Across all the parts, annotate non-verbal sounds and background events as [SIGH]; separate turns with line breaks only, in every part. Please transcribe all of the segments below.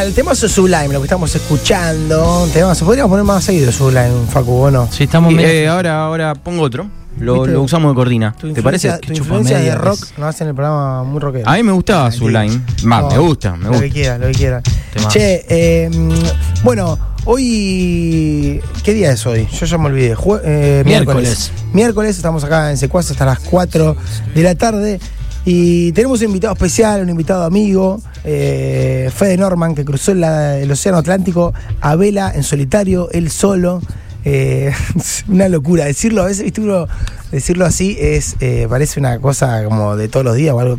Nada, el tema es Sublime, lo que estamos escuchando. Temazo. Podríamos poner más seguido Sublime, Facu, ¿o no?
Sí, estamos
Y,
medio-
eh, ahora, ahora pongo otro. Lo, lo usamos de cortina. ¿Te parece?
Tu influencia de rock
vez.
nos hace en el programa muy rockero.
A mí me gustaba
Ah,
Sublime.
No,
me gusta, me
Lo
gusta.
que quiera, lo que quiera.
Temazo.
Che, eh, mm, bueno, hoy. ¿Qué día es hoy? Yo ya me olvidé. Jue- eh, miércoles.
Miércoles.
Miércoles, estamos acá en Secuaz hasta las 4 de la tarde. Y tenemos un invitado especial, un invitado amigo, eh, Fede Norman, que cruzó la- el Océano Atlántico a vela en solitario, él solo. Eh, [LAUGHS] una locura. Decirlo a veces, ¿viste? Uno, decirlo así es eh, parece una cosa como de todos los días o algo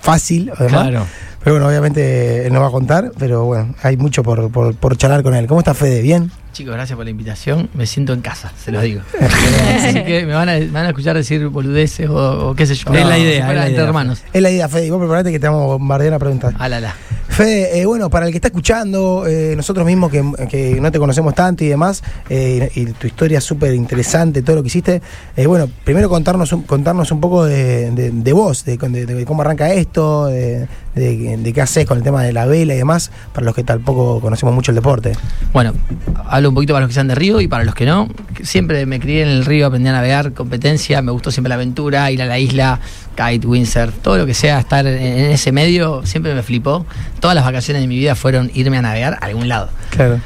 fácil, además.
Claro.
Pero bueno, obviamente él nos va a contar, pero bueno, hay mucho por, por, por charlar con él. ¿Cómo está Fede? ¿Bien?
Chicos, gracias por la invitación. Me siento en casa, se los digo. [LAUGHS] Así que me van a, me van a escuchar decir boludeces o, o qué sé yo.
Es la idea,
Si fuera
es la
entre hermanos.
Es la idea, Fede. Y vos preparate que te vamos a bombardear a preguntar.
Ah, la, la.
Fede, eh, bueno, para el que está escuchando, eh, nosotros mismos que, no te conocemos tanto y demás, eh, y, tu historia súper interesante, todo lo que hiciste, eh, bueno, primero contarnos un, contarnos un poco de, de- de vos, de, de- cómo arranca esto, de, qué haces con el tema de la vela y demás, para los que tampoco conocemos mucho el deporte.
Bueno, hablo un poquito para los que sean de río y para los que no. Siempre me crié en el río, aprendí a navegar, competencia, me gustó siempre la aventura, ir a la isla, kite, windsurf, todo lo que sea, estar en, ese medio, siempre me flipó. Todas las vacaciones de mi vida fueron irme a navegar a algún lado.
Claro.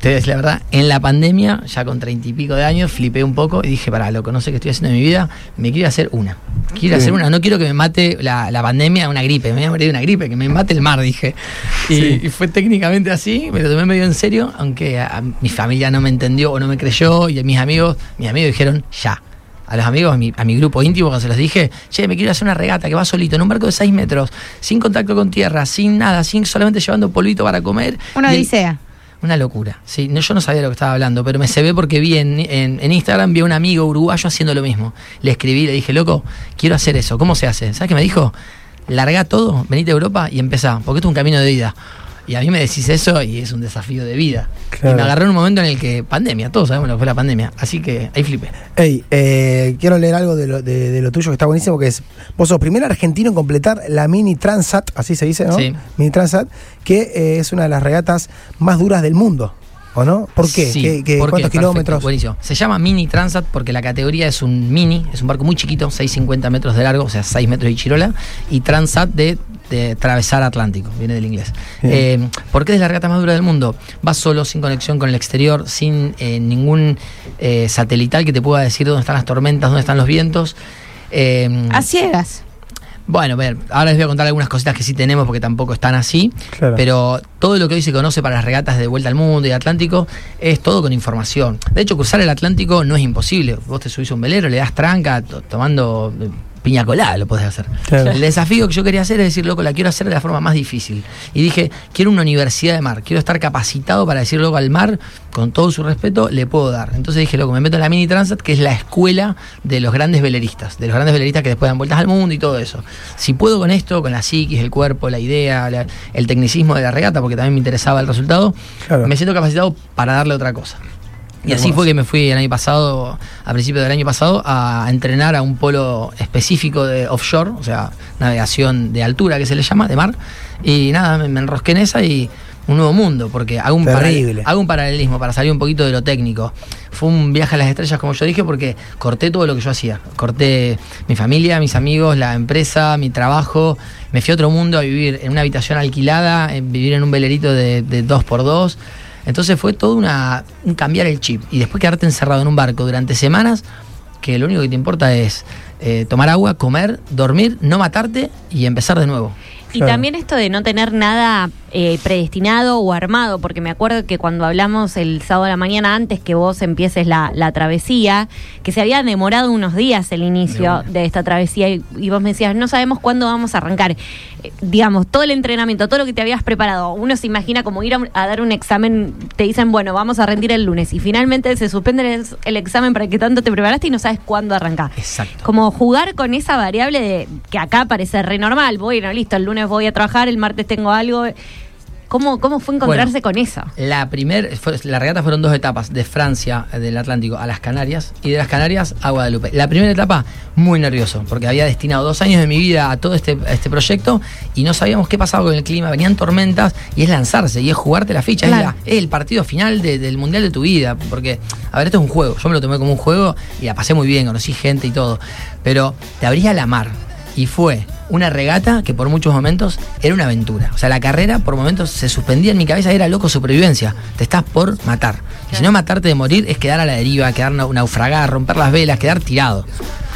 Te voy a decir la verdad, en la pandemia, ya con treinta y pico de años, flipé un poco y dije, para, loco, no sé qué estoy haciendo en mi vida, me quiero hacer una. Quiero
Sí.
hacer una, no quiero que me mate la, la pandemia, una gripe, me voy a morir de una gripe, que me mate el mar, dije. Y,
Sí.
y fue técnicamente así, me lo tomé medio en serio, aunque a, a mi familia no me entendió o no me creyó, y a mis amigos, mis amigos dijeron, ya. A los amigos, a mi, a mi grupo íntimo, cuando se los dije, che, me quiero hacer una regata que va solito, en un barco de 6 metros, sin contacto con tierra, sin nada, sin solamente llevando polvito para comer.
Una odisea.
una locura. Sí, no, yo no sabía de lo que estaba hablando, pero me se ve porque vi en, en- en Instagram, vi a un amigo uruguayo haciendo lo mismo. Le escribí, le dije, loco, quiero hacer eso. ¿Cómo se hace? ¿Sabes qué me dijo? Larga todo, venite a Europa y empezá, porque esto es un camino de vida. Y a mí me decís eso y es un desafío de vida.
Claro.
Y me agarró en un momento en el que, pandemia, todos sabemos lo que fue la pandemia. Así que ahí flipé.
Hey, eh, quiero leer algo de lo, de- de lo tuyo que está buenísimo, que es, vos sos primer argentino en completar la Mini Transat, así se dice, ¿no?
Sí.
Mini Transat, que eh, es una de las regatas más duras del mundo, ¿o no? ¿Por qué?
Sí,
¿Qué- qué-. ¿Cuántos
Perfecto,
kilómetros?
Buenísimo. Se llama Mini Transat porque la categoría es un mini, es un barco muy chiquito, 6,50 metros de largo, o sea, 6 metros de chirola, y Transat de, de atravesar Atlántico, viene del inglés. Eh, ¿Por qué es la regata más dura del mundo? Vas solo, sin conexión con el exterior, sin eh, ningún eh, satelital que te pueda decir dónde están las tormentas, dónde están los vientos. Eh,
A ciegas.
bueno, a ver, ahora les voy a contar algunas cositas que sí tenemos porque tampoco están así.
Claro.
Pero todo lo que hoy se conoce para las regatas de vuelta al mundo y Atlántico es todo con información. De hecho, cruzar el Atlántico no es imposible. Vos te subís a un velero, le das tranca, to- tomando piña colada, lo podés hacer.
Claro.
El desafío que yo quería hacer es decir, loco, la quiero hacer de la forma más difícil. Y dije, quiero una universidad de mar, quiero estar capacitado para decir, loco, al mar, con todo su respeto, le puedo dar. Entonces dije, loco, me meto en la Mini Transat, que es la escuela de los grandes veleristas, de los grandes veleristas que después dan vueltas al mundo y todo eso. Si puedo con esto, con la psiquis, el cuerpo, la idea, la- el tecnicismo de la regata, porque también me interesaba el resultado,
Claro.
me siento capacitado para darle otra cosa. Y así fue que me fui el año pasado, a principios del año pasado, a entrenar a un polo específico de offshore, o sea, navegación de altura que se le llama, de mar. Y nada, me, me enrosqué en esa y un nuevo mundo, porque hago un, paral- hago un paralelismo para salir un poquito de lo técnico. Fue un viaje a las estrellas, como yo dije, porque corté todo lo que yo hacía. Corté mi familia, mis amigos, la empresa, mi trabajo. Me fui a otro mundo a vivir en una habitación alquilada, en vivir en un velerito de, de dos por dos. Entonces fue todo una, un cambiar el chip. Y después quedarte encerrado en un barco durante semanas, que lo único que te importa es eh, tomar agua, comer, dormir, no matarte y empezar de nuevo.
Y
Claro.
también esto de no tener nada eh, predestinado o armado, porque me acuerdo que cuando hablamos el sábado de la mañana antes que vos empieces la, la travesía, que se había demorado unos días el inicio de, esta travesía y, y vos me decías, no sabemos cuándo vamos a arrancar. Eh, digamos, todo el entrenamiento, todo lo que te habías preparado, uno se imagina como ir a, dar un examen, te dicen, bueno, vamos a rendir el lunes y finalmente se suspende el, el examen para que tanto te preparaste y no sabes cuándo arrancar.
Exacto.
Como jugar con esa variable de que acá parece re normal. Bueno, listo, el lunes voy a trabajar, el martes tengo algo. ¿Cómo, cómo fue encontrarse con eso?
La primer, fue- la regata fueron dos etapas, de Francia, eh, del Atlántico, a las Canarias, y de las Canarias a Guadalupe. La primera etapa, muy nervioso, porque había destinado dos años de mi vida a todo este, a este proyecto y no sabíamos qué pasaba con el clima, venían tormentas, y es lanzarse, y es jugarte la ficha, es,
Claro.
la- es el partido final de- del Mundial de tu vida, porque, a ver, esto es un juego, yo me lo tomé como un juego y la pasé muy bien, conocí gente y todo, pero te abría la mar, y fue una regata que por muchos momentos era una aventura. O sea, la carrera por momentos se suspendía en mi cabeza, era loco supervivencia. Te estás por matar. Y si no matarte de morir es quedar a la deriva, quedar nau- naufragar, romper las velas, quedar tirado.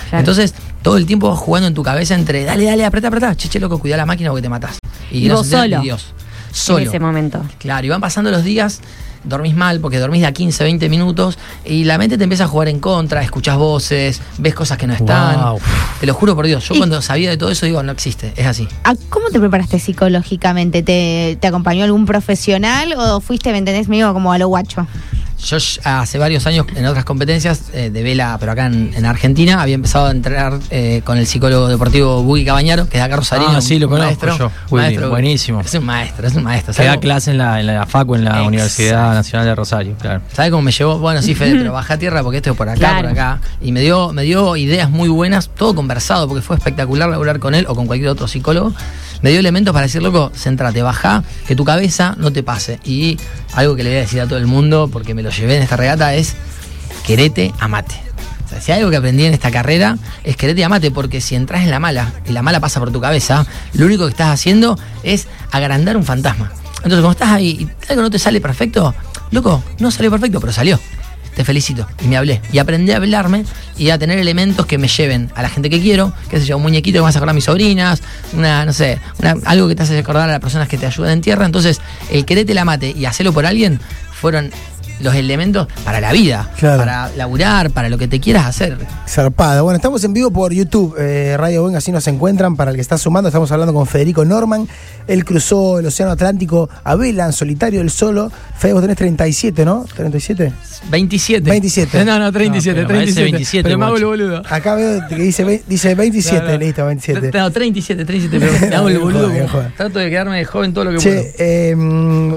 Claro.
Entonces, todo el tiempo vas jugando en tu cabeza entre dale, dale, apretá, apretá, cheche loco, cuida la máquina porque te matás.
Y
no
vos solo.
Dios. Solo.
En ese momento.
Claro, y van pasando los días, dormís mal porque dormís de a 15, 20 minutos y la mente te empieza a jugar en contra, escuchás voces, ves cosas que no están.
Wow.
Te lo juro por Dios, yo
Y-
cuando sabía de todo eso digo, no existe, es así.
¿A ¿Cómo te preparaste psicológicamente? ¿Te, te acompañó algún profesional o fuiste, me entendés, medio como a lo guacho?
Yo hace varios años en otras competencias eh, de vela, pero acá en, en Argentina, había empezado a entrenar eh, con el psicólogo deportivo Bugui Cabañaro, que es de acá Rosarino.
Ah, sí, lo conozco
maestro,
yo.
Maestro,
buenísimo.
Es un maestro, es un maestro.
Que da
¿Sabe
clase en la, en la FACU, en la
Exacto.
Universidad Nacional de Rosario, claro.
¿Sabe cómo me llevó? Bueno, sí, Fede, [CLEARS THROAT] pero baja a tierra porque esto es por acá,
Claro.
por acá. Y me dio, me dio ideas muy buenas, todo conversado, porque fue espectacular hablar con él o con cualquier otro psicólogo. Me dio elementos para decir, loco, centrate, baja, que tu cabeza no te pase. Y algo que le voy a decir a todo el mundo, porque me lo llevé en esta regata, es querete, amate. O sea, si hay algo que aprendí en esta carrera es querete y amate, porque si entras en la mala y la mala pasa por tu cabeza, lo único que estás haciendo es agrandar un fantasma. Entonces, cuando estás ahí y algo no te sale perfecto, loco, no salió perfecto, pero salió. Te felicito. Y me hablé. Y aprendí a hablarme y a tener elementos que me lleven a la gente que quiero, qué sé yo, un muñequito que me hace acordar a mis sobrinas, una, no sé, una- algo que te hace acordar a las personas que te ayudan en tierra. Entonces, el querete la mate y hacerlo por alguien fueron los elementos para la vida,
Claro.
para laburar, para lo que te quieras hacer.
Zarpada. Bueno, estamos en vivo por YouTube, eh, Radio Venga, así nos encuentran. Para el que está sumando, estamos hablando con Federico Norman. Él cruzó el Océano Atlántico a vela, en solitario, él solo. Fede, vos tenés 37, ¿no? ¿37?
27.
27.
No, no, 37,
No, pero parece
37.
27,
pero me hago el boludo.
Acá veo que dice, dice 27, [LAUGHS]
No, no.
listo, 27.
No, 37, 37, pero me [LAUGHS] hago el boludo. como-
joda.
trato de quedarme joven todo lo que puedo.
Che, eh, mm,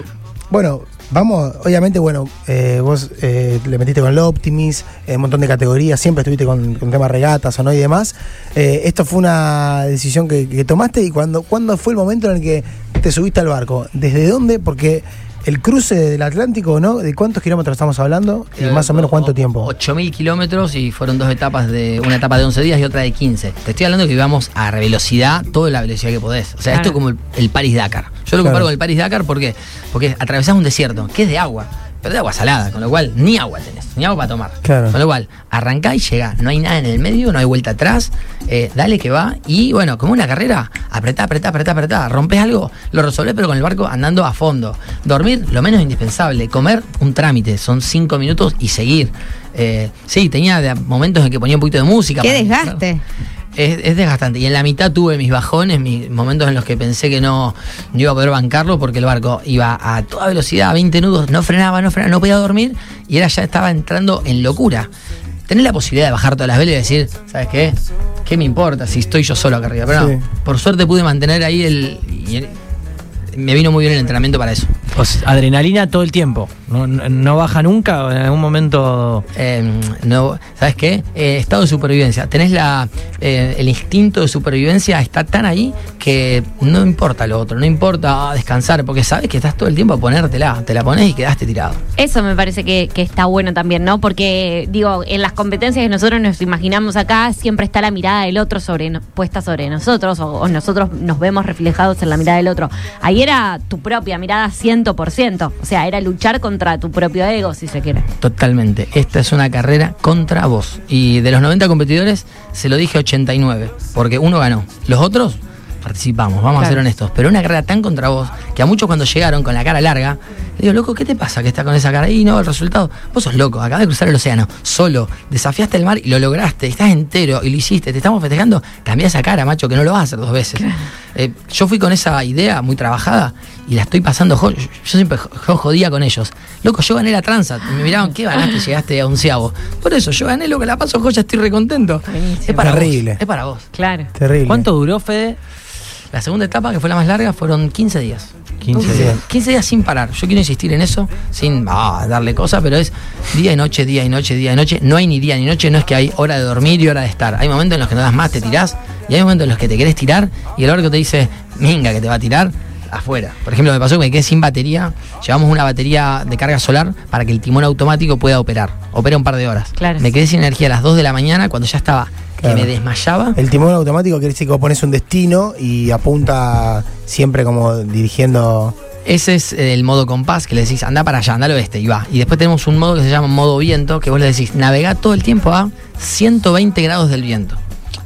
bueno, vamos, obviamente, bueno, eh, vos eh, le metiste con el Optimis, eh, un montón de categorías, siempre estuviste con, temas regatas o no y demás. Eh, esto fue una decisión que, tomaste y cuando, ¿cuándo fue el momento en el que te subiste al barco? ¿Desde dónde? Porque el cruce del Atlántico, ¿no? ¿De cuántos kilómetros estamos hablando? ¿Y más o menos cuánto tiempo?
8.000 kilómetros y fueron dos etapas de una etapa de 11 días y otra de 15. Te estoy hablando que íbamos a velocidad, toda la velocidad que podés. O sea,
Claro.
esto es como el, el Paris-Dakar. Yo lo
Claro.
comparo con el Paris-Dakar porque, porque atravesás un desierto, que es de agua, pero de agua salada, con lo cual ni agua tenés, ni agua para tomar.
Claro.
Con lo cual, arrancá y llegá. No hay nada en el medio, no hay vuelta atrás. eh, dale que va. Y bueno, como una carrera, apretá, apretá, apretá, apretá. Rompes algo, lo resolvés, pero con el barco andando a fondo. Dormir, lo menos indispensable. Comer, un trámite. Son cinco minutos y seguir. Eh, sí, tenía momentos en que ponía un poquito de música.
¡Qué
para-
desgaste!
Es, es desgastante. Y en la mitad tuve mis bajones, mis momentos en los que pensé que no, no iba a poder bancarlo porque el barco iba a toda velocidad, a 20 nudos, no frenaba, no frenaba, no podía dormir y era ya estaba entrando en locura. Tener la posibilidad de bajar todas las velas y decir, ¿sabes qué? ¿Qué me importa si estoy yo solo acá arriba? Pero
Sí.
no, por suerte pude mantener ahí el... y el- me vino muy bien el entrenamiento para eso.
O sea, adrenalina todo el tiempo. No, no- no baja nunca. En algún momento.
Eh, no, ¿Sabes qué? Eh, estado de supervivencia. Tenés la, eh, el instinto de supervivencia, está tan ahí que no importa lo otro, no importa ah, descansar, porque sabes que estás todo el tiempo a ponértela, te la pones y quedaste tirado.
Eso me parece que, que está bueno también, ¿no? Porque, digo, en las competencias que nosotros nos imaginamos acá, siempre está la mirada del otro sobre puesta sobre nosotros, o, o nosotros nos vemos reflejados en la mirada del otro. Ahí era tu propia mirada 100%. O sea, era luchar contra tu propio ego, si se quiere.
Totalmente. Esta es una carrera contra vos. Y de los 90 competidores, se lo dije 89, porque uno ganó. Los otros participamos, vamos a ser honestos. Pero una carrera tan contra vos, que a muchos cuando llegaron con la cara larga, le digo, loco, ¿qué te pasa que está con esa cara? Y no, el resultado, vos sos loco, acabas de cruzar el océano, solo, desafiaste el mar y lo lograste, estás entero y lo hiciste, te estamos festejando, cambia esa cara, macho, que no lo vas a hacer dos veces. Eh, yo fui con esa idea muy trabajada y la estoy pasando, yo, yo siempre jo- jodía con ellos. Loco, yo gané la tranza, me miraban, ¿qué ganaste? [LAUGHS] Llegaste a onceavo. Por eso, yo gané lo que la paso, joya, estoy recontento.
Buenísimo.
Es para
Terrible.
vos, es para vos.
Claro.
Terrible.
¿Cuánto duró, Fede?
La segunda etapa, que fue la más larga, fueron 15 días.
15 días.
15 días sin parar. Yo quiero insistir en eso, sin ah, darle cosas, pero es día y noche, día y noche, día y noche. No hay ni día ni noche, no es que hay hora de dormir y hora de estar. Hay momentos en los que no das más, te tirás, y hay momentos en los que te querés tirar y el barco te dice, minga, que te va a tirar afuera. Por ejemplo, me pasó que me quedé sin batería. Llevamos una batería de carga solar para que el timón automático pueda operar. Opera un par de horas.
Claro.
Me quedé sin energía a las 2 de la mañana cuando ya estaba
Claro.
que me desmayaba.
El timón automático quiere decir que vos pones un destino y apunta siempre como dirigiendo.
Ese es eh, el modo compás que le decís, anda para allá, anda al oeste y va. Y después tenemos un modo que se llama modo viento, que vos le decís, navega todo el tiempo a 120 grados del viento.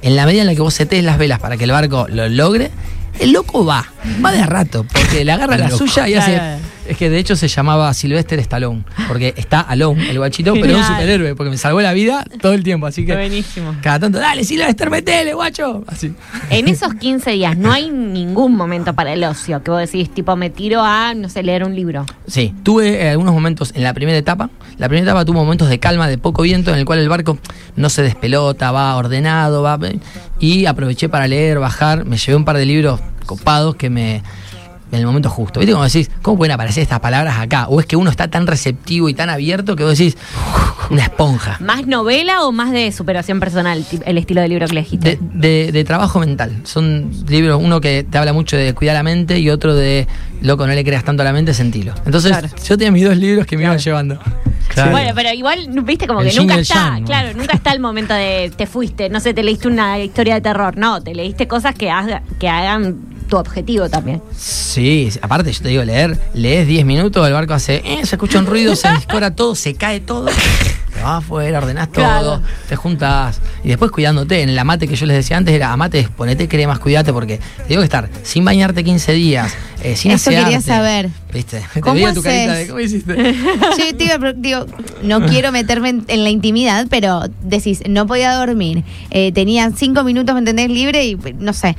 En la medida en la que vos setés las velas para que el barco lo logre, el loco va, va de a rato, porque le agarra la suya y hace. Es que de hecho se llamaba Sylvester Stallone, porque está alone, el guachito, pero es un superhéroe, porque me salvó la vida todo el tiempo, así que.
Buenísimo.
Cada tanto, dale, Sylvester, metele, guacho. Así.
En esos 15 días no hay ningún momento para el ocio que vos decís, tipo, me tiro a, no sé, leer un libro.
Sí, tuve eh, algunos momentos en la primera etapa. La primera etapa tuvo momentos de calma, de poco viento, en el cual el barco no se despelota, va ordenado, va. Y aproveché para leer, bajar. Me llevé un par de libros copados que me. En el momento justo. ¿Viste? Como decís, ¿cómo pueden aparecer estas palabras acá? O es que uno está tan receptivo y tan abierto que vos decís, una esponja.
¿Más novela o más de superación personal, el estilo de libro que elegiste?
De, de- de trabajo mental. Son libros, uno que te habla mucho de cuidar la mente y otro de, loco, no le creas tanto a la mente, sentilo. Entonces,
Claro.
yo tenía mis dos libros que me iban llevando.
Claro.
Bueno, pero igual, viste, como
El
que nunca está, claro, nunca está el momento de te fuiste, no sé, te leíste una historia de terror, no, te leíste cosas que, haga- que hagan tu objetivo también.
Sí, aparte yo te digo, leer, lees 10 minutos, el barco hace, eh, se escucha un ruido, se [LAUGHS] descora todo, se cae todo. Te vas afuera, ordenás todo,
Claro.
te juntas y después cuidándote. En el amate que yo les decía antes era, amate, ponete cremas, cuidate, porque te digo que estar sin bañarte 15 días, eh, sin
Eso quería saber.
¿Viste? Te
¿Cómo
veía tu carita de? ¿cómo hiciste? [LAUGHS]
Yo te iba digo, no quiero meterme en, en la intimidad, pero decís, no podía dormir. Eh, tenía cinco minutos, ¿me entendés? Libre y no sé.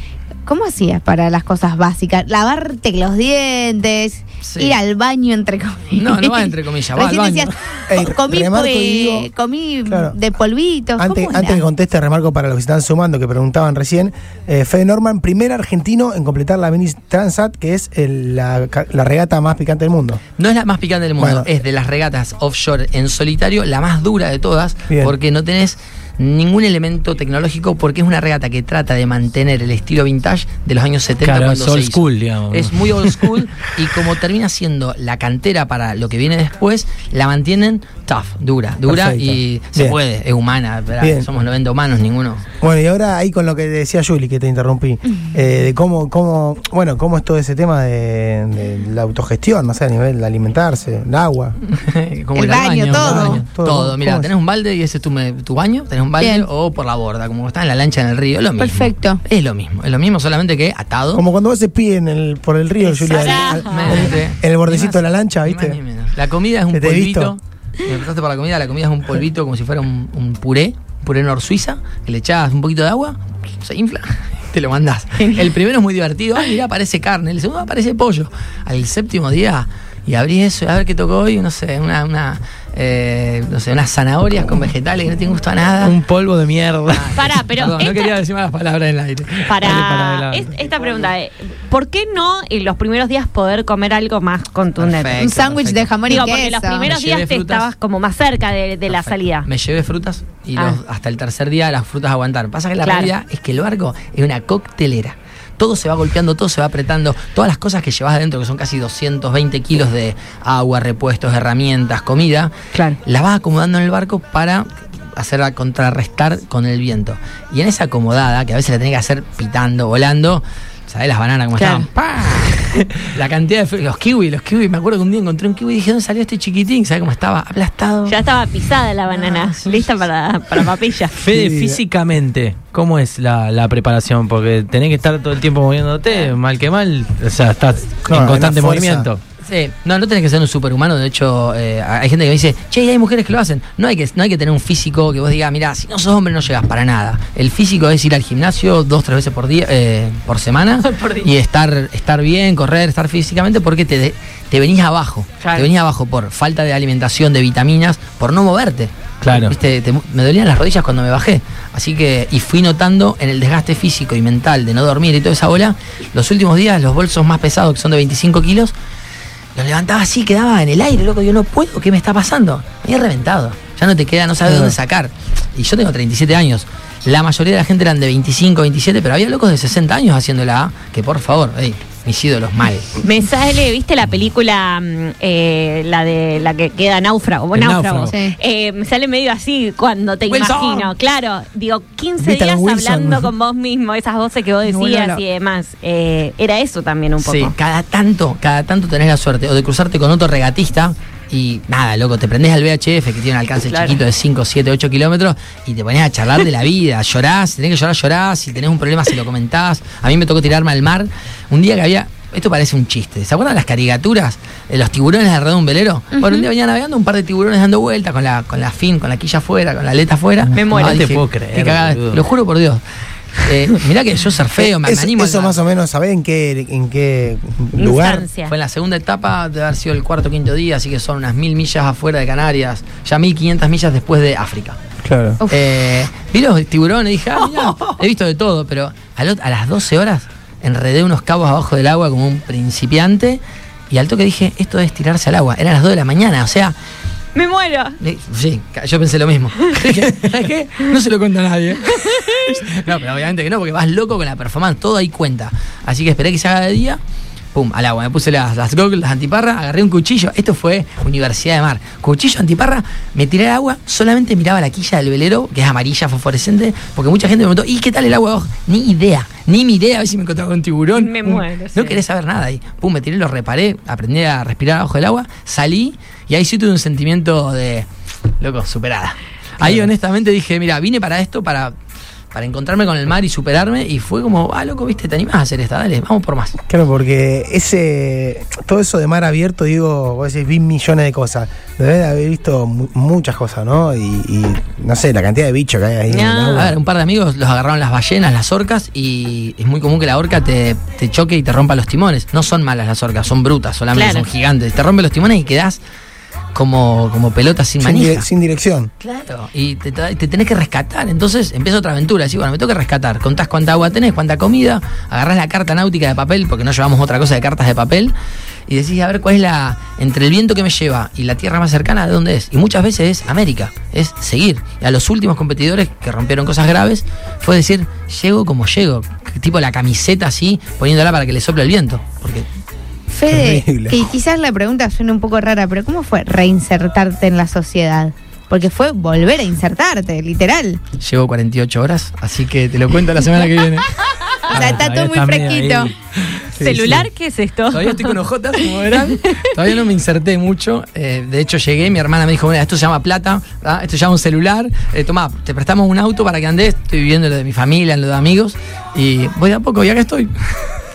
¿Cómo hacías para las cosas básicas? Lavarte los dientes,
Sí.
ir al baño, entre comillas.
No, no va entre comillas, va al baño.
decías,
Ey,
comí,
digo-
comí
Claro.
de polvitos.
Antes,
¿cómo
antes
era?
que conteste, remarco para los que se están sumando, que preguntaban recién, eh, Fede Norman, primer argentino en completar la Venice Transat, que es el- la, regata más picante del mundo.
No es la más picante del mundo,
Bueno.
es de las regatas offshore en solitario la más dura de todas,
Bien.
porque no tenés ningún elemento tecnológico, porque es una regata que trata de mantener el estilo vintage de los años 70
Claro,
cuando
es old
se hizo.
school, digamos.
Es muy old school y como [LAUGHS] termina siendo la cantera para lo que viene después, la mantienen tough, dura, dura
Perfecto.
y se
Bien.
puede, es humana, somos 90 humanos, ninguno.
Bueno, y ahora ahí con lo que decía Juli, que te interrumpí, eh, de cómo, cómo, bueno, cómo es todo ese tema de, de la autogestión, no sé, a nivel de alimentarse, el agua. [LAUGHS]
como
El baño, todo.
el baño,
Todo.
todo.
¿Cómo
Mira,
es?
tenés un balde y ese es tu, baño, tenés un balde
Bien.
o por la borda, como estás en la lancha en el río, es lo mismo.
Perfecto.
Es lo mismo, es lo mismo, solamente que atado.
Como cuando vos se pie en el, por el río, Julia, en el bordecito de la lancha,
ni más
¿viste?
ni. La comida es un polvito. Me preguntaste por la comida, la comida es un polvito como si fuera un, un puré, un puré nor suiza, que le echas un poquito de agua, se infla, [LAUGHS] te lo mandás. El primero es muy divertido, ah, mira, aparece carne, el segundo aparece pollo. Al séptimo día, y abrí eso, y a ver qué tocó hoy, no sé, una, una eh, no sé, unas zanahorias con vegetales que no tienen gusto a nada.
Un polvo de mierda.
Pará, pero
Perdón, no quería decir malas palabras en el aire.
Dale para
es- esta pregunta, eh, ¿por qué no en los primeros días poder comer algo más contundente?
Perfecto.
Un sándwich de jamón y
Digo,
queso.
porque los primeros días te estabas como más cerca de, de la salida.
Me llevé frutas y
Ah.
los- hasta el tercer día las frutas aguantaron. Pasa que la
Claro.
realidad es que el barco es una coctelera. Todo se va golpeando, todo se va apretando. Todas las cosas que llevas adentro, que son casi 220 kilos de agua, repuestos, herramientas, comida,
Claro.
las vas acomodando en el barco para hacerla contrarrestar con el viento. Y en esa acomodada, que a veces la tenés que hacer pitando, volando, ¿sabés las bananas cómo
Claro.
estaban? ¡Pah! La cantidad de los kiwis, los kiwis, me acuerdo que un día encontré un kiwi y dije, ¿dónde salió este chiquitín? ¿Sabes cómo estaba? Aplastado.
Ya estaba pisada la banana, lista para, para papilla. [LAUGHS]
Fede,
Sí.
físicamente, ¿cómo es la, la preparación? Porque tenés que estar todo el tiempo moviéndote, mal que mal. O sea, estás
No,
en constante movimiento.
Sí, no, no tenés que ser un superhumano. De hecho, eh, hay gente que me dice, che, y hay mujeres que lo hacen. No hay que, no hay que tener un físico que vos digas, mira, si no sos hombre no llegas para nada. El físico es ir al gimnasio dos, tres veces por día, eh, por semana, [LAUGHS]
Por día.
y estar, estar bien, correr, estar físicamente, porque te, de- te venís abajo.
Claro.
Te venís abajo por falta de alimentación, de vitaminas, por no moverte.
Claro.
Viste, te- me dolían las rodillas cuando me bajé. Así que, y fui notando en el desgaste físico y mental de no dormir y toda esa bola, los últimos días los bolsos más pesados, que son de 25 kilos, los levantaba así, quedaba en el aire, loco. Yo no puedo, ¿qué me está pasando? Me he reventado. Ya no te queda, no sabes dónde sacar. Y yo tengo 37 años. La mayoría de la gente eran de 25, 27, pero había locos de 60 años haciendo la A, que por favor, ey, mis ídolos mal.
Me sale, ¿viste la película, mm, eh, la de la que queda náufrago? Náufrago.
náufrago.
Sí.
Eh, me sale medio así cuando te
Wilson.
imagino. Claro, digo, 15
Viste a
días
Wilson.
hablando con vos mismo, esas voces que vos
No,
decías
no, no.
y demás. Eh, era eso también un poco.
Sí, cada tanto, cada tanto tenés la suerte o de cruzarte con otro regatista y nada, loco, te prendés al VHF que tiene un alcance
Claro.
chiquito de 5, 7, 8 kilómetros y te pones a charlar de la vida, llorás, si tenés que llorar, llorás, si tenés un problema se lo comentás. A mí me tocó tirarme al mar un día que había... Esto parece un chiste. ¿Se acuerdan las caricaturas de los tiburones alrededor de un velero? Bueno, un día venía navegando un par de tiburones dando vueltas con la, con la fin, con la quilla afuera, con la aleta afuera.
Me muero.
No te
dije,
puedo creer.
Lo juro por Dios. Eh, mirá que yo surfeo, me, me
eso,
animo.
eso
a-
más o menos, ¿sabés en qué, en qué lugar?
Instancia.
fue en la segunda etapa, debe haber sido el cuarto o quinto día, así que son unas mil millas afuera de Canarias, ya 1500 millas después de África.
Claro.
Eh, vi los tiburones y dije, ah, mirá, [LAUGHS] he visto de todo, pero ot- a las 12 horas enredé unos cabos abajo del agua como un principiante y al toque dije, esto es tirarse al agua. Eran las 2 de la mañana, o sea,
Me muero.
eh, sí, yo pensé lo mismo. [LAUGHS] ¿sabes qué? No se lo cuenta a nadie. [LAUGHS] No, pero obviamente que no, porque vas loco con la performance, todo ahí cuenta. Así que esperé que se haga de día, pum, al agua. Me puse las, las goggles, las antiparras, agarré un cuchillo. Esto fue Universidad de Mar. Cuchillo, antiparra, me tiré al agua, solamente miraba la quilla del velero, que es amarilla, fosforescente, porque mucha gente me preguntó, ¿y qué tal el agua? Ni idea, ni miré a ver si me encontraba con un tiburón.
Me
Pum,
muero,
No
sí.
querés saber nada ahí. Pum, me tiré, lo reparé, aprendí a respirar abajo del agua, salí y ahí sí tuve un sentimiento de, loco, superada. Ahí honestamente dije, mira, vine para esto, para, para encontrarme con el mar y superarme y fue como, ah, loco, viste, te animás a hacer esta, dale, vamos por más.
Claro, porque ese todo eso de mar abierto, digo, vos decís, vi millones de cosas. Debes de haber visto mu- muchas cosas, ¿no? Y, y, no sé, la cantidad de bichos que hay ahí en el
No.
agua.
A ver, un par de amigos los agarraron las ballenas, las orcas, y es muy común que la orca te, te choque y te rompa los timones. No son malas las orcas, son brutas, solamente
Claro.
son gigantes. Te rompen los timones y quedás como, como pelota sin
sin,
manija.
sin dirección.
Claro, y te, te- te tenés que rescatar. Entonces empieza otra aventura. Decís, bueno, me tengo que rescatar. Contás cuánta agua tenés, cuánta comida, agarrás la carta náutica de papel, porque no llevamos otra cosa de cartas de papel, y decís, a ver cuál es la. entre el viento que me lleva y la tierra más cercana, ¿de dónde es? Y muchas veces es América, es seguir. Y a los últimos competidores que rompieron cosas graves, fue decir, llego como llego. Tipo la camiseta así, poniéndola para que le sople el viento. Porque
Fede,
Terrible.
y quizás la pregunta suena un poco rara, pero ¿cómo fue reinsertarte en la sociedad? Porque fue volver a insertarte, literal.
llevo 48 horas, así que te lo cuento la semana que viene. [LAUGHS]
O sea, está todo muy fresquito.
Sí,
¿Celular?
sí.
¿Qué es esto?
Todavía estoy con ojotas, como verán. [LAUGHS] Todavía no me inserté mucho. Eh, de hecho, llegué, mi hermana me dijo, mira, esto se llama plata, ¿verdad? esto se llama un celular. Eh, tomá, te prestamos un auto para que andes. Estoy viviendo en lo de mi familia, en lo de amigos. Y voy de a poco, y acá estoy. [LAUGHS]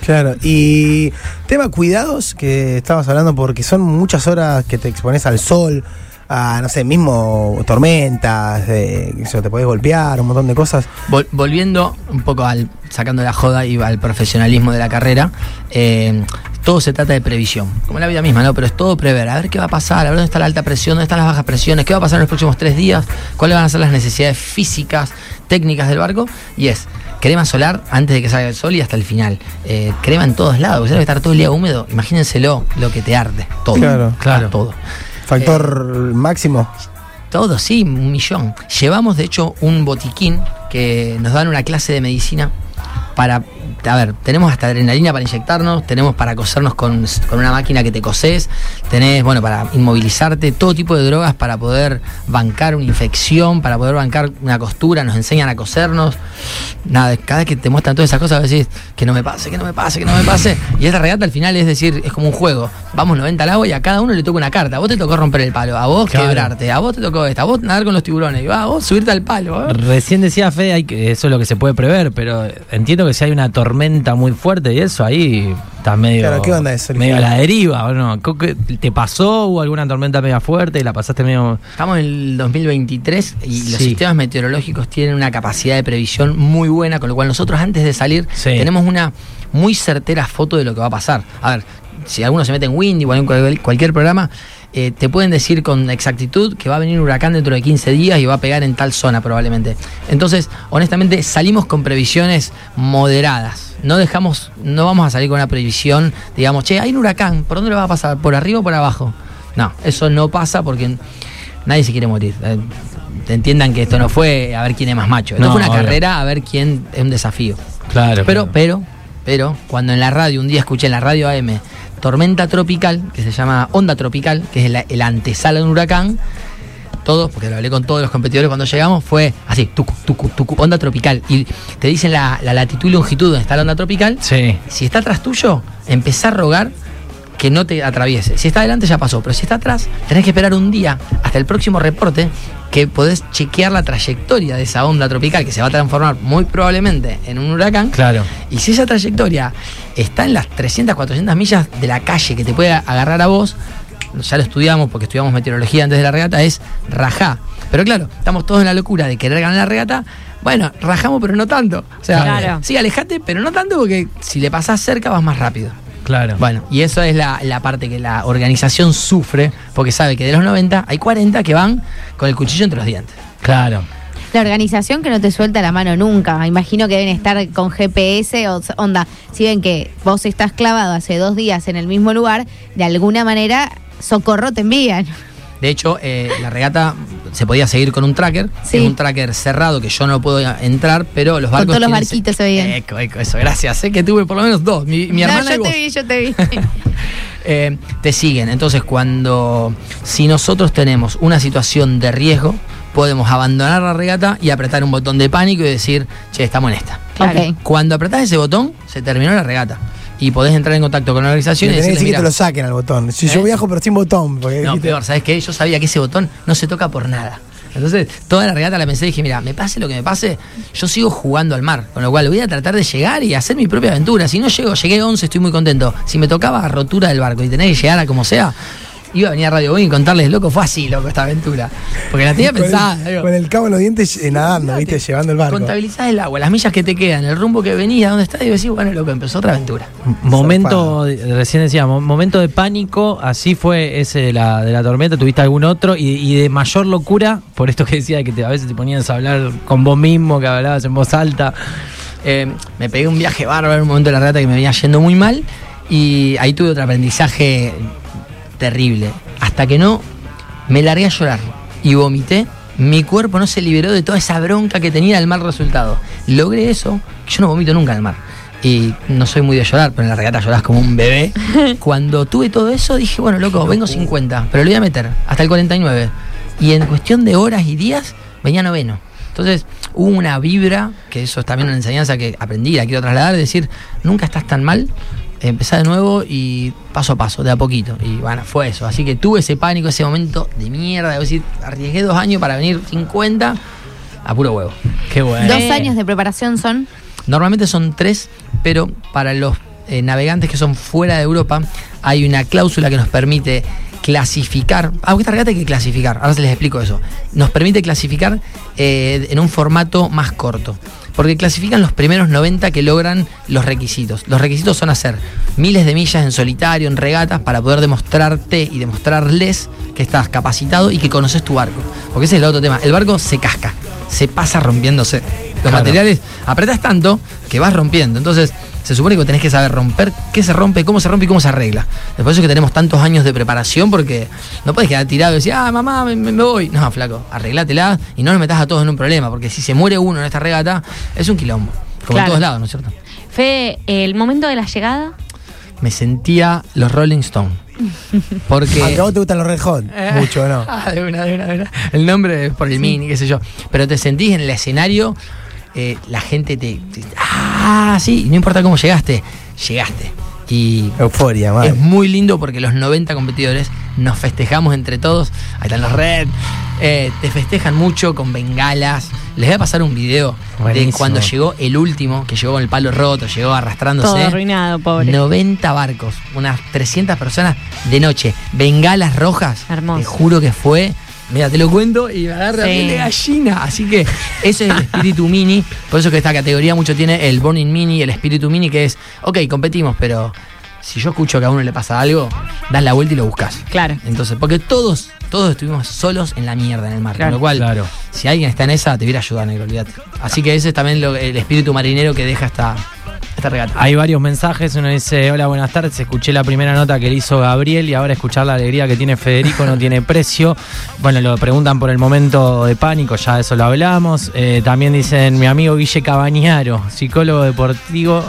Claro, y tema cuidados, que estabas hablando, porque son muchas horas que te expones al sol, a, no sé, mismo tormentas, eso, te podés golpear, un montón de cosas.
Vol- volviendo un poco al, sacando la joda y al profesionalismo de la carrera, eh, todo se trata de previsión, como la vida misma, ¿no? Pero es todo prever, a ver qué va a pasar, a ver dónde está la alta presión, dónde están las bajas presiones, qué va a pasar en los próximos tres días, cuáles van a ser las necesidades físicas, técnicas del barco, y es crema solar antes de que salga el sol y hasta el final. Eh, crema en todos lados, porque si no, estar todo el día húmedo, imagínenselo lo que te arde, todo.
Claro.
Claro.
Todo.
Factor máximo.
Todo, sí, un millón. Llevamos, de hecho, un botiquín que nos dan una clase de medicina para. A ver, tenemos hasta adrenalina para inyectarnos, tenemos para cosernos con, con una máquina que te coses, tenés, bueno, para inmovilizarte, todo tipo de drogas para poder bancar una infección, para poder bancar una costura, nos enseñan a cosernos. Nada, cada vez que te muestran todas esas cosas, decís que no me pase, que no me pase, que no me pase. Y esta regata al final es decir, es como un juego. Vamos 90 al agua y a cada uno le toca una carta. A vos te tocó romper el palo, a vos
Claro.
quebrarte, a vos te tocó esta, a vos nadar con los tiburones, y va, a vos subirte al palo. ¿eh?
Recién decía Fede, hay que, eso es lo que se puede prever, pero entiendo que si hay una tormenta muy fuerte y eso, ahí está medio.
Claro, ¿qué onda eso?
Medio a la deriva, ¿o ¿Te pasó? ¿Hubo alguna tormenta media fuerte y la pasaste medio.?
Estamos en el 2023 y los sistemas meteorológicos tienen una capacidad de previsión muy buena, con lo cual nosotros antes de salir
Sí.
tenemos una muy certera foto de lo que va a pasar. A ver, si alguno se mete en Windy o en cual- cualquier programa, eh, te pueden decir con exactitud que va a venir un huracán dentro de 15 días y va a pegar en tal zona probablemente. Entonces, honestamente, salimos con previsiones moderadas. No dejamos, no vamos a salir con una previsión, digamos, che, hay un huracán, ¿por dónde lo va a pasar? ¿Por arriba o por abajo? No, eso no pasa porque nadie se quiere morir. Eh, te entiendan que esto no fue a ver quién es más macho. Esto
No,
fue una
obvio.
carrera a ver quién es un desafío.
Claro.
Pero, pero, pero, cuando en la radio, un día escuché en la radio AM, tormenta tropical, que se llama onda tropical, que es el antesala de un huracán, todos, porque lo hablé con todos los competidores cuando llegamos, fue así, tucu, tucu, tucu, onda tropical. Y te dicen la, la latitud y longitud donde está la onda tropical.
Sí.
Si está atrás tuyo, empezá a rogar que no te atraviese. Si está adelante ya pasó, pero si está atrás, tenés que esperar un día hasta el próximo reporte que podés chequear la trayectoria de esa onda tropical que se va a transformar muy probablemente en un huracán.
Claro.
Y si esa trayectoria está en las 300, 400 millas de la calle que te puede agarrar a vos, ya lo estudiamos porque estudiamos meteorología antes de la regata, es rajá. Pero claro, estamos todos en la locura de querer ganar la regata. Bueno, rajamos, pero no tanto. O sea,
Claro.
sí, alejate, pero no tanto porque si le pasás cerca vas más rápido.
Claro.
Bueno, y eso es la, la parte que la organización sufre porque sabe que de los 90 hay 40 que van con el cuchillo entre los dientes.
Claro.
La organización que no te suelta la mano nunca. Imagino que deben estar con GPS o onda. Si ven que vos estás clavado hace dos días en el mismo lugar, de alguna manera socorro te envían.
De hecho, eh, la regata se podía seguir con un tracker.
Sí.
Es un tracker cerrado que yo no puedo entrar, pero los
Con
barcos.
todos los barquitos se veían.
Eco, eco, eso, gracias. Sé que tuve por lo menos dos. Mi, mi
no,
hermana y
yo
vos.
te vi, yo te vi. [LAUGHS]
Eh, te siguen. Entonces, cuando. Si nosotros tenemos una situación de riesgo, podemos abandonar la regata y apretar un botón de pánico y decir, che, estamos en esta. Cuando apretás ese botón, se terminó la regata. Y podés entrar en contacto con la organización y
tenés que
decirles,
decir que
"Mirá,
te lo saquen al botón. Si yo
¿Eh?
viajo pero sin botón. Porque
no,
dijiste-
peor, ¿sabes qué? Yo sabía que ese botón no se toca por nada. Entonces, toda la regata la pensé y dije, mira, me pase lo que me pase, yo sigo jugando al mar. Con lo cual voy a tratar de llegar y hacer mi propia aventura. Si no llego, llegué 11, estoy muy contento. Si me tocaba rotura del barco y tenés que llegar a como sea, iba a venir a Radio Boeing y contarles, loco, fue así, loco, esta aventura. Porque la tenía
con,
pensada.
el,
digo,
con el cabo en los dientes eh, nadando, ¿viste? Llevando el barco.
Contabilizás el agua, las millas que te quedan, el rumbo que venís, a dónde estás, y decís, bueno, loco, empezó otra aventura.
Momento, recién decíamos, momento de pánico, así fue ese de la, de la tormenta, ¿tuviste algún otro? Y, y de mayor locura, por esto que decía que te- a veces te ponías a hablar con vos mismo, que hablabas en voz alta.
Eh, me pegué un viaje bárbaro en un momento de la regata que me venía yendo muy mal y ahí tuve otro aprendizaje terrible. Hasta que no me largué a llorar y vomité, mi cuerpo no se liberó de toda esa bronca que tenía del mal resultado. Logré eso, yo no vomito nunca en el mar. Y no soy muy de llorar, pero en la regata llorás como un bebé. [LAUGHS] Cuando tuve todo eso dije, bueno, loco, vengo 50, pero lo voy a meter hasta el 49. Y en cuestión de horas y días venía noveno. Entonces hubo una vibra, que eso es también una enseñanza que aprendí, la quiero trasladar, de decir, nunca estás tan mal, empezá de nuevo y paso a paso, de a poquito. Y bueno, fue eso. Así que tuve ese pánico, ese momento de mierda, de decir, arriesgué dos años para venir 50 a puro huevo.
Qué bueno.
Dos años de preparación son.
Normalmente son tres, pero para los eh, navegantes que son fuera de Europa hay una cláusula que nos permite clasificar, aunque esta regata hay que clasificar, ahora se les explico eso, nos permite clasificar eh, en un formato más corto, porque clasifican los primeros 90 que logran los requisitos. Los requisitos son hacer miles de millas en solitario, en regatas, para poder demostrarte y demostrarles que estás capacitado y que conoces tu barco, porque ese es el otro tema, el barco se casca, se pasa rompiéndose. Los
Claro.
materiales apretas tanto que vas rompiendo. Entonces, se supone que tenés que saber romper qué se rompe, cómo se rompe y cómo se arregla. Por eso es que tenemos tantos años de preparación porque no puedes quedar tirado y decir, ah, mamá, me, voy. No, flaco, arreglátela y no nos metas a todos en un problema, porque si se muere uno en esta regata, es un quilombo. Como en todos lados, ¿no es cierto?
Fede, el momento de la llegada.
Me sentía los Rolling Stones. Porque. [LAUGHS]
Aunque a vos te gustan los Red Hot, mucho, ¿no? [LAUGHS]
Ah, de una, de una, de una. El nombre es por el mini, qué sé yo. Pero te sentís en el escenario, eh, la gente te, te- Ah, sí, no importa cómo llegaste, llegaste. Y
Euforia,
es muy lindo porque los 90 competidores nos festejamos entre todos. Ahí están los Red. Eh, te festejan mucho con bengalas. Les voy a pasar un video de cuando llegó el último, que llegó con el palo roto, llegó arrastrándose.
Todo arruinado, pobre.
90 barcos, unas 300 personas de noche, bengalas rojas.
Hermoso.
Te juro que fue. Mira, te lo cuento y me agarra
Sí.
de gallina. Así que ese es el espíritu mini. Por eso que esta categoría mucho tiene el Burning Mini el espíritu mini, que es, ok, competimos, pero si yo escucho que a uno le pasa algo, das la vuelta y lo buscas.
Claro.
Entonces, porque todos, todos estuvimos solos en la mierda en el mar.
Claro.
Con lo cual,
Claro.
si alguien está en esa, te viene a ayudar, negro, olvídate. Así que ese es también lo- el espíritu marinero que deja esta, esta regata.
Hay varios mensajes, uno dice, hola, buenas tardes, escuché la primera nota que le hizo Gabriel y ahora escuchar la alegría que tiene Federico no tiene precio. Bueno, lo preguntan por el momento de pánico, ya de eso lo hablamos. Eh, también dicen, mi amigo Guille Cabañaro, psicólogo deportivo,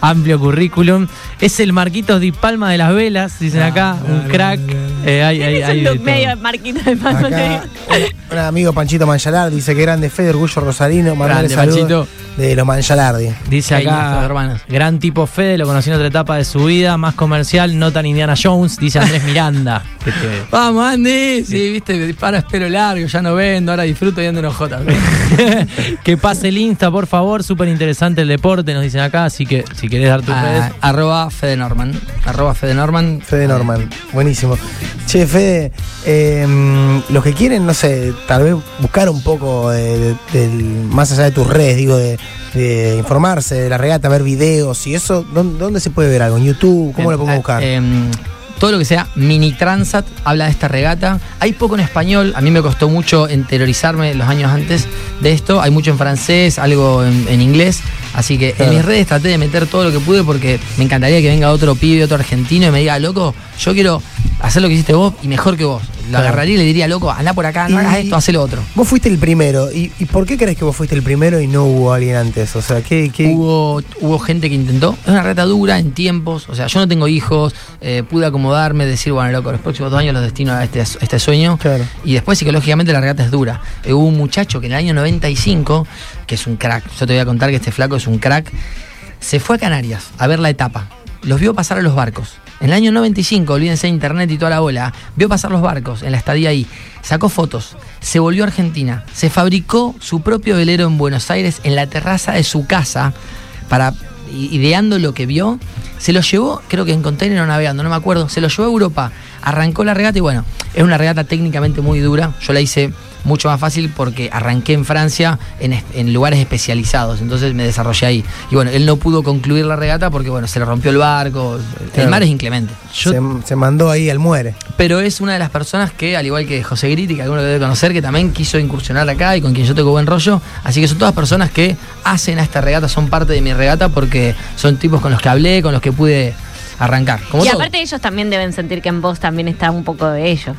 amplio currículum. Es el Marquitos Di Palma de las Velas, dicen acá, un crack. Eh, hay- hay- hay de
medio marquito de palma.
Acá, un, un amigo Panchito Manchalar dice que grande Fede, orgullo rosarino, mandarle
Grande,
saludos de los Manchalardi.
Dice acá, gran tipo Fede, lo conocí en otra etapa de su vida, más comercial, no tan Indiana Jones, dice Andrés Miranda. [LAUGHS] que te-
Vamos, Andy. Sí, viste, dispara espero largo, ya no vendo, ahora disfruto viendo una J. [LAUGHS]
que pase el Insta, por favor, súper interesante el deporte, nos dicen acá, así que si querés dar redes.
Ah, arroba Fede Norman. Arroba Fede Norman.
Fede Norman, buenísimo. Che, Fede, eh, los que quieren, no sé, tal vez buscar un poco de- de- del, más allá de tus redes, digo, de, de informarse de la regata, ver videos y eso, ¿dónde, dónde se puede ver algo? ¿En YouTube? ¿Cómo
Eh,
lo podemos
eh,
buscar?
em, todo lo que sea mini transat habla de esta regata. Hay poco en español, a mí me costó mucho interiorizarme los años antes de esto. Hay mucho en francés, algo en, en inglés. Así que
Claro.
en mis redes traté de meter todo lo que pude porque me encantaría que venga otro pibe, otro argentino y me diga, loco, yo quiero hacer lo que hiciste vos y mejor que vos. Lo
Claro.
agarraría y le diría, loco, anda por acá, no
Y-
hagas esto, haz lo otro.
Vos fuiste el primero, ¿Y, y por qué crees que vos fuiste el primero y no hubo alguien antes? O sea, ¿qué, qué-
Hubo, hubo gente que intentó. Es una reta dura en tiempos. O sea, yo no tengo hijos. eh, pude acomodarme, decir, bueno, loco, los próximos dos años los destino a este, a este sueño.
Claro.
Y después, psicológicamente, la regata es dura. Eh, hubo un muchacho que en el año 95, que es un crack, yo te voy a contar que este flaco es un crack, se fue a Canarias a ver la etapa. Los vio pasar a los barcos. En el año 95, olvídense de internet y toda la bola, vio pasar los barcos en la estadía ahí, sacó fotos, se volvió a Argentina, se fabricó su propio velero en Buenos Aires en la terraza de su casa para ideando lo que vio, se lo llevó, creo que en container o navegando, no me acuerdo, se lo llevó a Europa, arrancó la regata y bueno, es una regata técnicamente muy dura, yo la hice mucho más fácil porque arranqué en Francia en, es- en lugares especializados, entonces me desarrollé ahí. Y bueno, él no pudo concluir la regata porque bueno, se le rompió el barco, el mar es inclemente. Yo-
se, se mandó ahí al muere?
pero es una de las personas que, al igual que José Gritti, que alguno debe conocer, que también quiso incursionar acá y con quien yo tengo buen rollo. Así que son todas personas que hacen a esta regata, son parte de mi regata porque son tipos con los que hablé, con los que pude arrancar. Como
Y
todo.
aparte ellos también deben sentir que en vos también está un poco de ellos.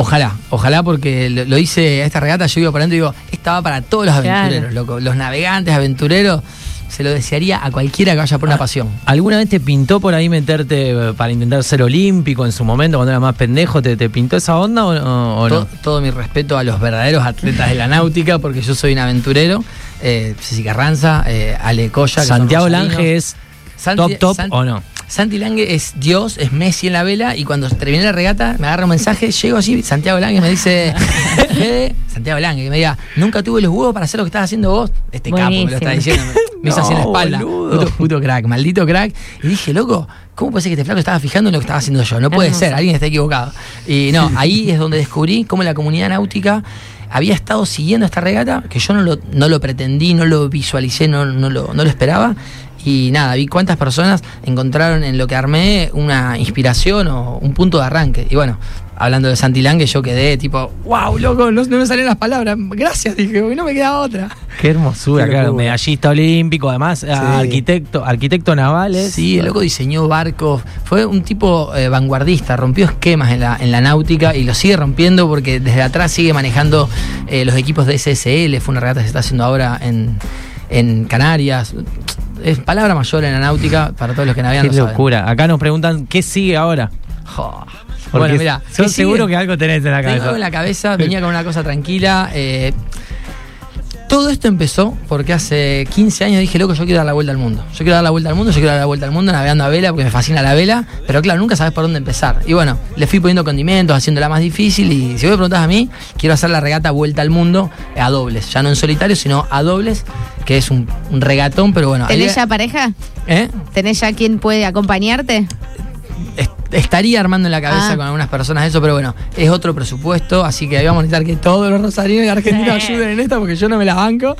Ojalá, ojalá porque lo, lo hice a esta regata, yo iba por dentro y digo, esta va para todos los
Claro.
aventureros, loco. Los navegantes, aventureros, se lo desearía a cualquiera que vaya por una
Ah,
pasión.
¿Alguna vez te pintó por ahí meterte eh, para intentar ser olímpico en su momento, cuando era más pendejo? ¿Te, te pintó esa onda o, no?
To- todo mi respeto a los verdaderos atletas de la náutica, porque yo soy un aventurero. Eh, Ceci Carranza, eh, Ale Coya.
¿Santiago. Lange es
Santi-
top top
San-
o no?
Santi Lange es Dios, es Messi en la vela y cuando terminé la regata me agarra un mensaje, llego así, Santiago Lange me dice, [LAUGHS] Santiago Lange, que me diga, nunca tuve los huevos para hacer lo que estás haciendo vos. Este capo me lo está diciendo, me, hizo así en la
No,
espalda. Puto, puto crack, maldito crack. Y dije, loco, ¿cómo puede ser que este flaco estaba fijando en lo que estaba haciendo yo? No puede
Hermoso.
ser, alguien está equivocado. Y no, [LAUGHS] ahí es donde descubrí cómo la comunidad náutica había estado siguiendo esta regata, que yo no lo, no lo pretendí, no lo visualicé, no, no, lo, no lo esperaba. Y nada, vi cuántas personas encontraron en lo que armé una inspiración o un punto de arranque. Y bueno, hablando de Santi Lange, yo quedé tipo, wow, loco, no, no me salían las palabras. Gracias, dije, porque no me quedaba otra.
Qué hermosura,
Qué
claro. Medallista olímpico, además, arquitecto, arquitecto naval. es-
Sí, el loco diseñó barcos. Fue un tipo eh, vanguardista, rompió esquemas en la, en la náutica y lo sigue rompiendo porque desde atrás sigue manejando eh, los equipos de SSL. Fue una regata que se está haciendo ahora en, en Canarias. Es palabra mayor en la náutica para todos los que navegan.
Qué
lo saben.
locura. Acá nos preguntan qué sigue ahora.
Jo.
Porque
Bueno, mira,
yo
¿qué
seguro que algo tenés en la
Tengo
cabeza.
algo en la cabeza, venía con una cosa tranquila. eh, Todo esto empezó porque hace 15 años dije, loco, yo quiero dar la vuelta al mundo. Yo quiero dar la vuelta al mundo, yo quiero dar la vuelta al mundo navegando a vela porque me fascina la vela. Pero claro, nunca sabes por dónde empezar. Y bueno, le fui poniendo condimentos, haciéndola más difícil. Y si vos me preguntás a mí, quiero hacer la regata vuelta al mundo a dobles. Ya no en solitario, sino a dobles, que es un, un regatón, pero bueno.
¿Tenés
ahí-
ya pareja?
¿Eh?
¿Tenés ya quien puede acompañarte?
Estaría armando en la cabeza
Ah.
con algunas personas eso, pero bueno, es otro presupuesto, así que ahí vamos a necesitar que todos los rosarinos de Argentina
Sí.
ayuden en esta porque yo no me la banco.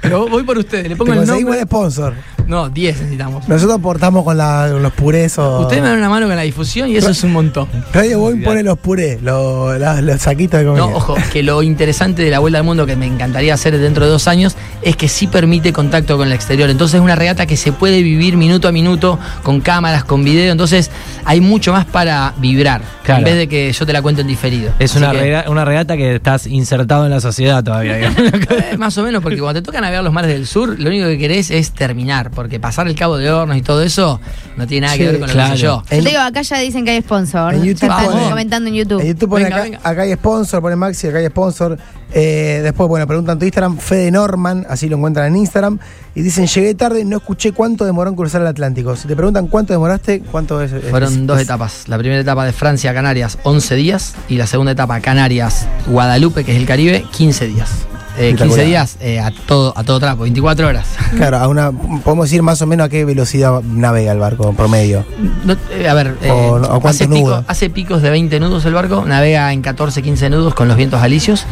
pero voy por ustedes, le pongo el nombre.
el sponsor.
No, 10 necesitamos.
Nosotros aportamos con, la- con los purés o.
Ustedes me dan una mano con la difusión y eso es un montón.
Radio Boy pone los purés, los saquitos de comida.
No, ojo, que lo interesante de la Vuelta al Mundo que me encantaría hacer dentro de dos años es que sí permite contacto con el exterior. Entonces es una regata que se puede vivir minuto a minuto, con cámaras, con video. Entonces hay mucho más para vibrar,
Claro.
en vez de que yo te la cuente en diferido.
Es
Así
una,
que-
rega- una regata que estás insertado en la sociedad todavía. [LAUGHS]
Eh, más o menos, porque cuando te toca navegar los mares del sur, lo único que querés es terminar, porque pasar el Cabo de Hornos y todo eso no tiene nada
Sí,
que ver con lo
claro.
que sé yo.
En-
Yo te digo, acá ya dicen que hay sponsor.
En
ya
YouTube
están comentando en YouTube.
En YouTube pone
Venga,
acá,
venga.
acá hay sponsor, pone Maxi, acá hay sponsor. Eh, después, bueno, preguntan tu Instagram, Fede Norman, así lo encuentran en Instagram. Y dicen, llegué tarde y no escuché cuánto demoró en cruzar el Atlántico. Si te preguntan cuánto demoraste, ¿cuánto es? es-
Fueron dos etapas. La primera etapa de Francia a Canarias, 11 días, y la segunda etapa Canarias-Guadalupe, que es el Caribe, 15 días. Eh, 15
Espectacular.
días eh, a, todo, a todo trapo, 24 horas. [LAUGHS]
Claro, a una, podemos decir más o menos a qué velocidad navega el barco en promedio.
No, eh, a ver, eh,
O o
hace, pico-
nudos.
hace picos de 20 nudos el barco, navega en 14, 15 nudos con los vientos alisios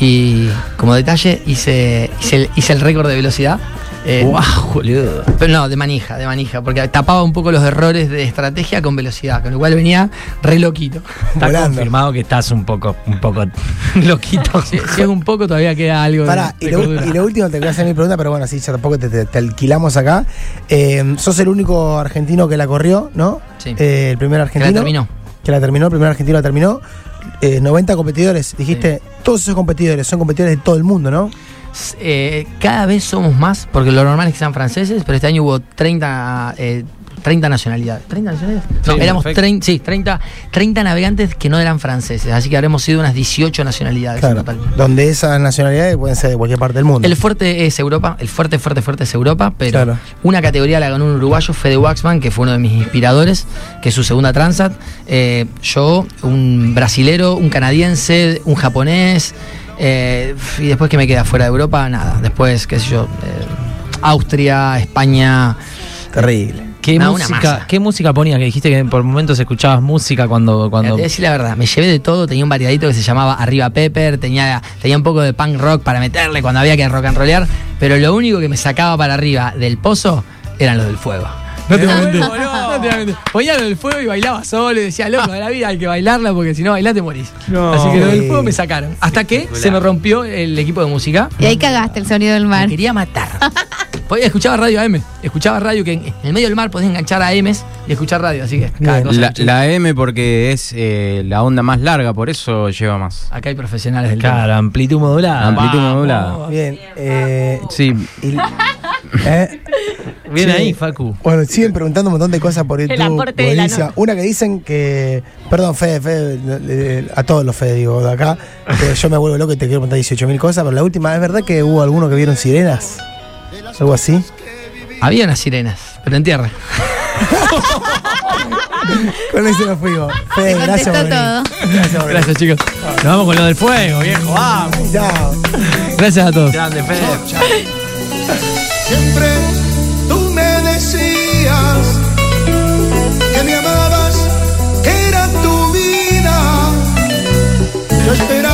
y como detalle hice, hice, el, hice el récord de velocidad. Eh,
Guau, boludo.
Pero no, de manija, de manija, porque tapaba un poco los errores de estrategia con velocidad, con lo cual venía re loquito.
Está
Volando.
confirmado que estás un poco, un poco [LAUGHS] loquito.
Si, si es un poco, todavía queda algo
Pará,
de,
y, lo,
cordura.
y lo último te voy a hacer mi pregunta, pero bueno, sí, ya tampoco te, te- te alquilamos acá. Eh, sos el único argentino que la corrió, ¿no?
Sí.
Eh, el primer
Que
argentino.
la terminó.
Que la terminó, el primer argentino la terminó. Eh, 90 competidores. Dijiste, todos esos competidores son competidores de todo el mundo, ¿no?
Eh, cada vez somos más, porque lo normal es que sean franceses, pero este año hubo 30, eh, 30 nacionalidades. ¿30 nacionalidades? No,
Sí,
éramos
perfecto.
30, sí, 30, 30 navegantes que no eran franceses, así que habremos sido unas 18 nacionalidades en
Claro.
total.
Donde esas nacionalidades pueden ser de cualquier parte del mundo.
El fuerte es Europa, el fuerte, fuerte, fuerte es Europa, pero
Claro.
una categoría la ganó un uruguayo, Fede Waxman, que fue uno de mis inspiradores, que es su segunda Transat. Eh, yo, un brasilero, un canadiense, un japonés, eh, y después que me queda fuera de Europa, nada. Después, qué sé yo, eh, Austria, España.
Terrible.
¿Qué,
No,
música. ¿Qué música ponías? Que dijiste que por momentos escuchabas música cuando. cuando...
Te voy a decir la verdad, me llevé de todo, tenía un variadito que se llamaba Arriba Pepper, tenía, tenía un poco de punk rock para meterle cuando había que rock and rollear, pero lo único que me sacaba para arriba del pozo eran los del fuego. No te voy a mentir. No, no te voy a mentir. [LAUGHS] Ponía lo del fuego y bailaba solo y decía, loco, de la vida hay que bailarla porque si no bailás te morís.
No.
Así que lo del fuego me sacaron. Hasta que se me rompió el equipo de música.
Y ahí cagaste el sonido del
Me
mar.
quería matar. [LAUGHS] Podía- Escuchaba radio AM. Escuchaba radio que en, en el medio del mar podías enganchar a AMs y escuchar radio. Así que cada cosa
La, la M porque es eh, la onda más larga, por eso lleva más.
Acá hay profesionales del tema.
Claro, amplitud modulada.
Amplitud
Vamos.
modulada.
Bien. Eh,
Sí,
y- ¿eh?
Bien
Sí.
ahí, Facu.
Bueno, siguen preguntando un montón de cosas por YouTube.
aporte de la nota.
Una que dicen que. Perdón, Fede, Fede, eh, a todos los Fede digo de acá. que yo me vuelvo loco y te quiero preguntar 18 mil cosas, pero la última, ¿es verdad que hubo alguno que vieron sirenas? algo así.
Había unas sirenas, pero en tierra. [LAUGHS]
con eso nos fuimos. Fede, gracias por
todo.
Gracias, por
gracias chicos.
Nos vamos con lo del fuego, viejo. Vamos.
Chao.
Gracias a todos.
Grande, Fede. Chao.
Siempre tú me decías que me amabas, que era tu vida. Yo esperaba.